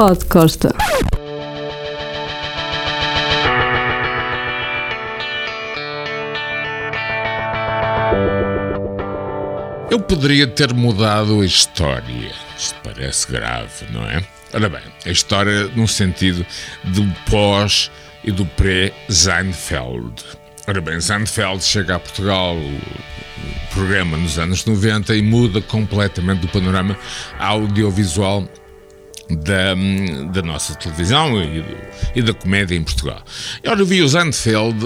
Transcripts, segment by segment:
Pod Costa. Eu poderia ter mudado a história. Isto parece grave, não é? Ora bem, a história no sentido do pós e do pré-Seinfeld. Ora bem, Seinfeld chega a Portugal, o programa nos anos 90 e muda completamente o panorama audiovisual da, da nossa televisão e, e, da comédia em Portugal. Eu vi o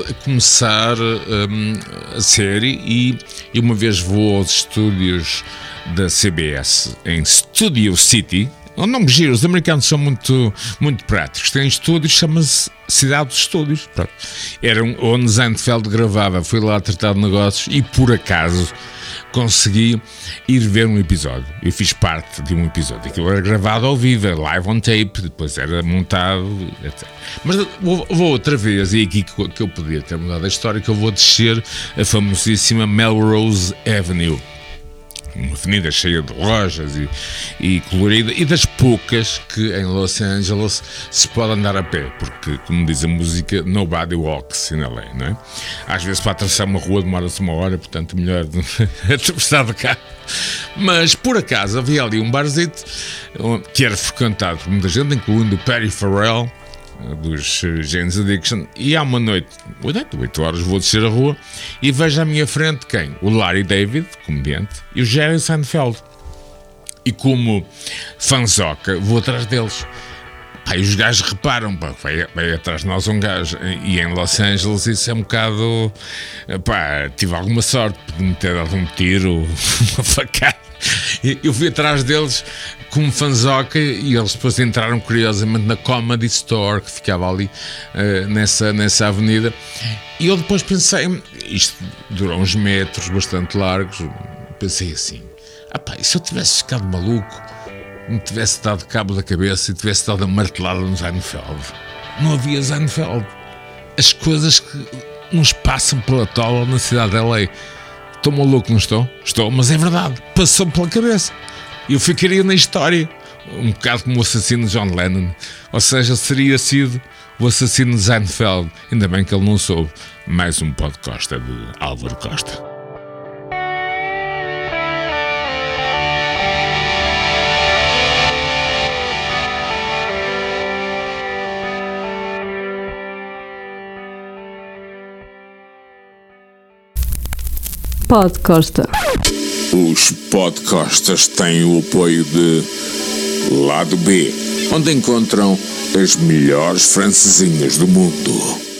a começar um, a série e, e uma vez vou aos estúdios da CBS em Studio City, um nome giro, os americanos são muito, muito práticos. Têm estúdios, chama-se Cidade dos Estúdios. Pronto. Era onde Seinfeld gravava. Fui lá tratar de negócios e, por acaso, consegui ir ver um episódio. Eu fiz parte de um episódio. Aquilo era gravado ao vivo, live on tape, depois era montado, etc. Mas vou, outra vez, e aqui que eu podia ter mudado a história, que eu vou descer a famosíssima Melrose Avenue uma avenida cheia de lojas e, e, colorida, e das poucas que em Los Angeles se pode andar a pé, porque, como diz a música, nobody walks in LA, não é? Às vezes para atravessar uma rua demora-se uma hora, portanto, melhor atravessar de carro. Mas por acaso havia ali um barzito que era frequentado por muita gente, incluindo o Perry Farrell dos James Addiction e há uma noite, 8 horas, vou descer a rua e vejo à minha frente quem? O Larry David, comediante, e o Jerry Seinfeld. E como fanzoca, vou atrás deles. Pá, e os gajos reparam, pá, vai, vai, atrás de nós um gajo. E em Los Angeles isso é um bocado. Pá, tive alguma sorte de me ter dado um tiro, uma facada. Eu fui atrás deles como fanzoca e eles depois entraram curiosamente na Comedy Store que ficava ali uh, nessa, nessa avenida. E eu depois pensei, isto durou uns metros bastante largos, pensei assim: ah pá, e se eu tivesse ficado maluco, me tivesse dado cabo da cabeça e tivesse dado a martelada no Seinfeld? Não havia Seinfeld. As coisas que nos passam pela tola na cidade de LA. Estou maluco, não estou? Estou, mas é verdade, passou pela cabeça. Eu ficaria na história, um bocado como o assassino John Lennon. Ou seja, seria sido o assassino de Seinfeld. Ainda bem que ele não soube. Mais um podcast de Álvaro Costa. Pod Costa. Os podcastas têm o apoio de Lado B, onde encontram as melhores francesinhas do mundo.